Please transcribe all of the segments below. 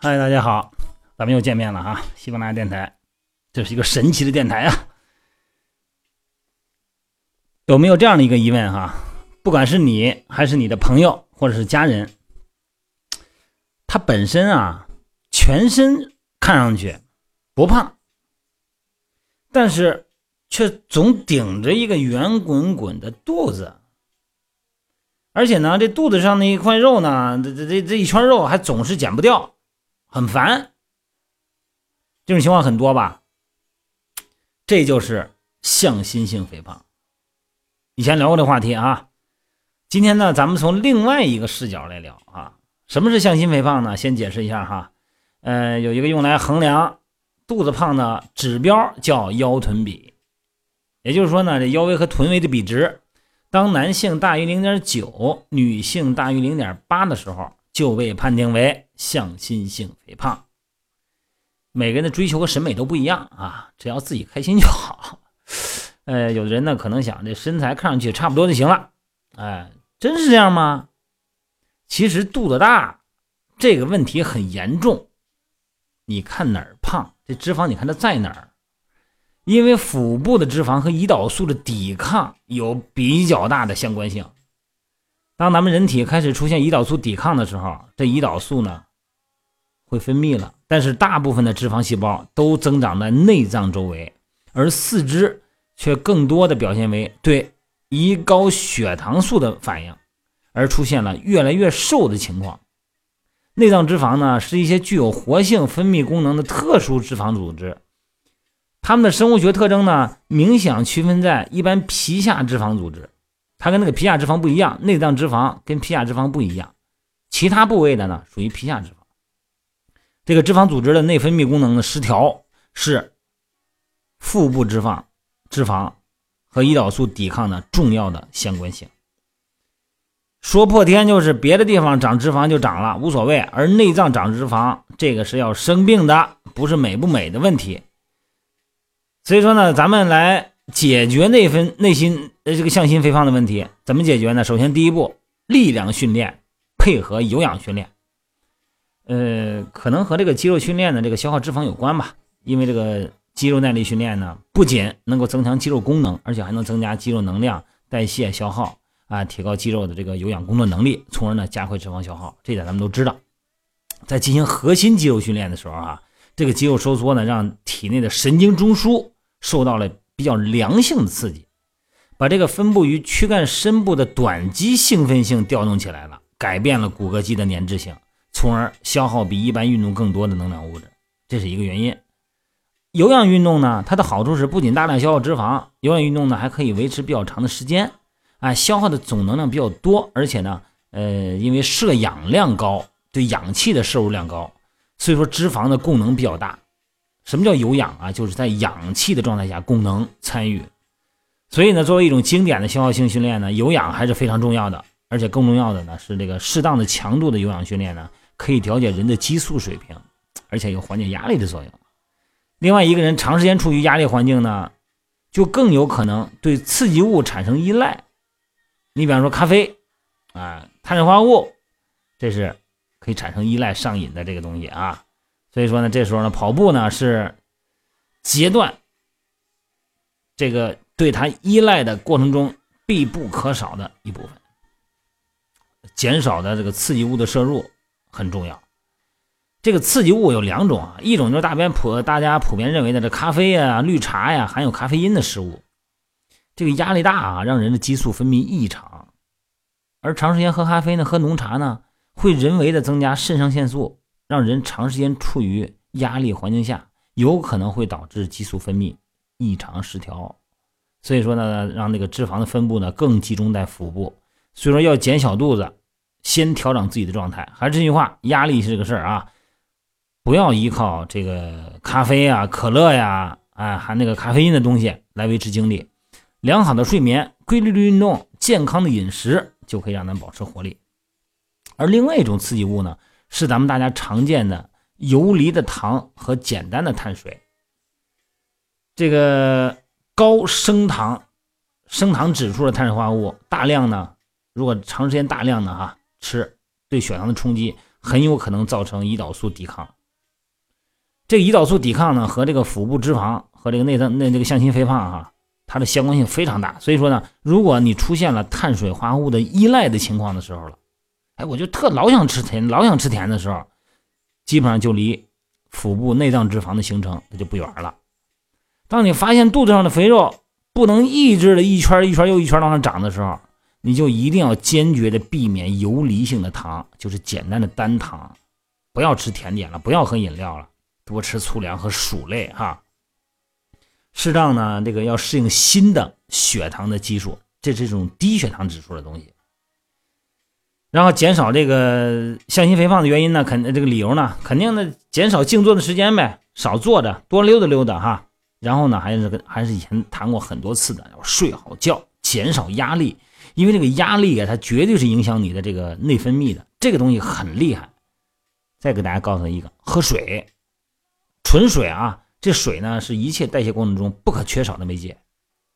嗨，大家好，咱们又见面了哈，喜马拉雅电台，这是一个神奇的电台啊。有没有这样的一个疑问哈？不管是你还是你的朋友或者是家人，他本身啊，全身看上去不胖，但是却总顶着一个圆滚滚的肚子，而且呢，这肚子上那一块肉呢，这这这这一圈肉还总是减不掉。很烦，这种情况很多吧？这就是向心性肥胖。以前聊过这话题啊，今天呢，咱们从另外一个视角来聊啊。什么是向心肥胖呢？先解释一下哈，呃，有一个用来衡量肚子胖的指标叫腰臀比，也就是说呢，这腰围和臀围的比值，当男性大于零点九，女性大于零点八的时候，就被判定为向心性肥胖。每个人的追求和审美都不一样啊，只要自己开心就好。呃，有的人呢可能想这身材看上去差不多就行了，哎，真是这样吗？其实肚子大这个问题很严重，你看哪儿胖，这脂肪你看它在哪儿？因为腹部的脂肪和胰岛素的抵抗有比较大的相关性。当咱们人体开始出现胰岛素抵抗的时候，这胰岛素呢会分泌了，但是大部分的脂肪细胞都增长在内脏周围，而四肢却更多的表现为对胰高血糖素的反应，而出现了越来越瘦的情况。内脏脂肪呢是一些具有活性分泌功能的特殊脂肪组织，它们的生物学特征呢明显区分在一般皮下脂肪组织。它跟那个皮下脂肪不一样，内脏脂肪跟皮下脂肪不一样，其他部位的呢属于皮下脂肪。这个脂肪组织的内分泌功能的失调是腹部脂肪、脂肪和胰岛素抵抗的重要的相关性。说破天就是别的地方长脂肪就长了无所谓，而内脏长脂肪这个是要生病的，不是美不美的问题。所以说呢，咱们来。解决内分内心呃这个向心肥胖的问题怎么解决呢？首先第一步，力量训练配合有氧训练，呃，可能和这个肌肉训练的这个消耗脂肪有关吧。因为这个肌肉耐力训练呢，不仅能够增强肌肉功能，而且还能增加肌肉能量代谢消耗啊，提高肌肉的这个有氧工作能力，从而呢加快脂肪消耗。这点咱们都知道。在进行核心肌肉训练的时候啊，这个肌肉收缩呢，让体内的神经中枢受到了。比较良性的刺激，把这个分布于躯干深部的短肌兴奋性调动起来了，改变了骨骼肌的粘滞性，从而消耗比一般运动更多的能量物质，这是一个原因。有氧运动呢，它的好处是不仅大量消耗脂肪，有氧运动呢还可以维持比较长的时间，啊，消耗的总能量比较多，而且呢，呃，因为摄氧量高，对氧气的摄入量高，所以说脂肪的供能比较大。什么叫有氧啊？就是在氧气的状态下供能参与，所以呢，作为一种经典的消耗性训练呢，有氧还是非常重要的。而且更重要的呢是这个适当的强度的有氧训练呢，可以调节人的激素水平，而且有缓解压力的作用。另外，一个人长时间处于压力环境呢，就更有可能对刺激物产生依赖。你比方说咖啡啊、碳水化合物，这是可以产生依赖上瘾的这个东西啊。所以说呢，这时候呢，跑步呢是截断这个对他依赖的过程中必不可少的一部分，减少的这个刺激物的摄入很重要。这个刺激物有两种啊，一种就是大便普大家普遍认为的这咖啡呀、绿茶呀，含有咖啡因的食物。这个压力大啊，让人的激素分泌异常，而长时间喝咖啡呢、喝浓茶呢，会人为的增加肾上腺素。让人长时间处于压力环境下，有可能会导致激素分泌异常失调。所以说呢，让那个脂肪的分布呢更集中在腹部。所以说要减小肚子，先调整自己的状态。还是这句话，压力是个事儿啊，不要依靠这个咖啡呀、可乐呀，啊含那个咖啡因的东西来维持精力。良好的睡眠、规律的运动、健康的饮食就可以让咱保持活力。而另外一种刺激物呢，是咱们大家常见的游离的糖和简单的碳水。这个高升糖、升糖指数的碳水化合物，大量呢，如果长时间大量的哈吃，对血糖的冲击很有可能造成胰岛素抵抗。这个胰岛素抵抗呢，和这个腹部脂肪和这个内脏、那这个向心肥胖哈，它的相关性非常大。所以说呢，如果你出现了碳水化合物的依赖的情况的时候了，哎，我就特老想吃甜，老想吃甜的时候，基本上就离腹部内脏脂肪的形成它就不远了。当你发现肚子上的肥肉不能抑制的一圈一圈又一圈往上涨的时候，你就一定要坚决的避免游离性的糖，就是简单的单糖，不要吃甜点了，不要喝饮料了，多吃粗粮和薯类哈。适当呢，这个要适应新的血糖的基数，这是一种低血糖指数的东西。然后减少这个向心肥胖的原因呢，肯这个理由呢，肯定的减少静坐的时间呗，少坐着，多溜达溜达哈。然后呢，还是还是以前谈过很多次的，要睡好觉，减少压力，因为这个压力啊，它绝对是影响你的这个内分泌的，这个东西很厉害。再给大家告诉一个，喝水，纯水啊，这水呢是一切代谢过程中不可缺少的媒介。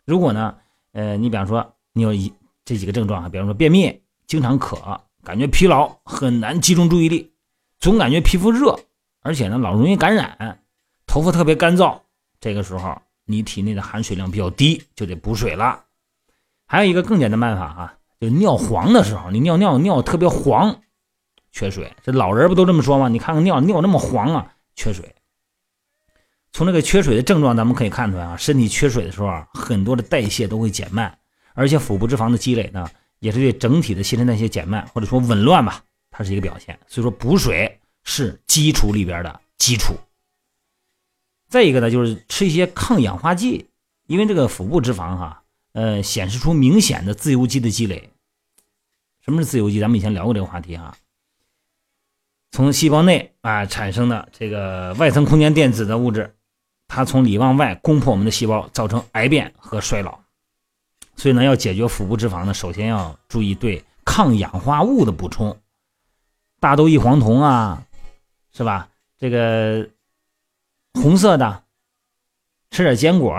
如果呢，呃，你比方说你有一这几个症状啊，比方说便秘，经常渴，感觉疲劳，很难集中注意力，总感觉皮肤热，而且呢老容易感染，头发特别干燥。这个时候，你体内的含水量比较低，就得补水了。还有一个更简单办法啊，就尿黄的时候，你尿尿尿特别黄，缺水。这老人不都这么说吗？你看看尿尿那么黄啊，缺水。从这个缺水的症状，咱们可以看出来啊，身体缺水的时候啊，很多的代谢都会减慢，而且腹部脂肪的积累呢，也是对整体的新陈代谢减慢或者说紊乱吧，它是一个表现。所以说，补水是基础里边的基础。再一个呢，就是吃一些抗氧化剂，因为这个腹部脂肪哈，呃，显示出明显的自由基的积累。什么是自由基？咱们以前聊过这个话题哈。从细胞内啊产生的这个外层空间电子的物质，它从里往外攻破我们的细胞，造成癌变和衰老。所以呢，要解决腹部脂肪呢，首先要注意对抗氧化物的补充，大豆异黄酮啊，是吧？这个。红色的，吃点坚果，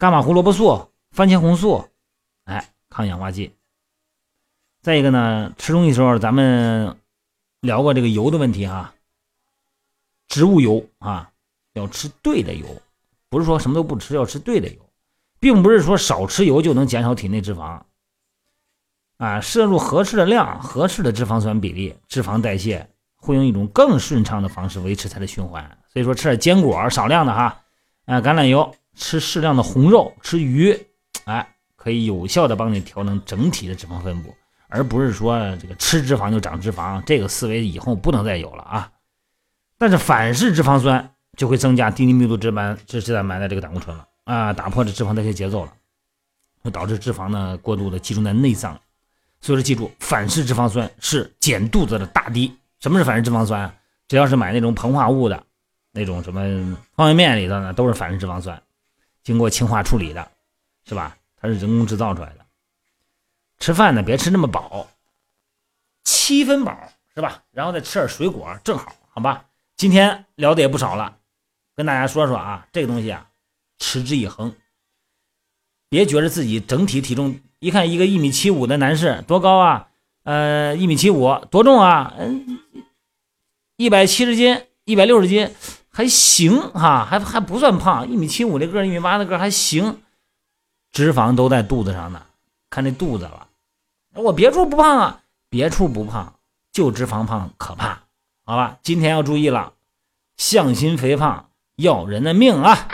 伽马胡萝卜素、番茄红素，哎，抗氧化剂。再一个呢，吃东西时候咱们聊过这个油的问题哈，植物油啊，要吃对的油，不是说什么都不吃，要吃对的油，并不是说少吃油就能减少体内脂肪。啊，摄入合适的量、合适的脂肪酸比例，脂肪代谢会用一种更顺畅的方式维持它的循环。所以说吃点坚果，少量的哈，啊，橄榄油，吃适量的红肉，吃鱼，哎，可以有效的帮你调整整体的脂肪分布，而不是说这个吃脂肪就长脂肪，这个思维以后不能再有了啊。但是反式脂肪酸就会增加低密度脂肪脂脂蛋白的这个胆固醇了啊，打破这脂肪代谢节奏了，会导致脂肪呢过度的集中在内脏。所以说记住，反式脂肪酸是减肚子的大敌。什么是反式脂肪酸？只要是买那种膨化物的。那种什么方便面里头呢，都是反式脂肪酸，经过氢化处理的，是吧？它是人工制造出来的。吃饭呢，别吃那么饱，七分饱是吧？然后再吃点水果，正好，好吧？今天聊的也不少了，跟大家说说啊，这个东西啊，持之以恒，别觉得自己整体体重，一看一个一米七五的男士多高啊？呃，一米七五多重啊？嗯，一百七十斤，一百六十斤。还行哈，还还不算胖，一米七五的个，一米八的个还行，脂肪都在肚子上呢，看那肚子了。我别处不胖啊，别处不胖，就脂肪胖可怕，好吧？今天要注意了，向心肥胖要人的命啊！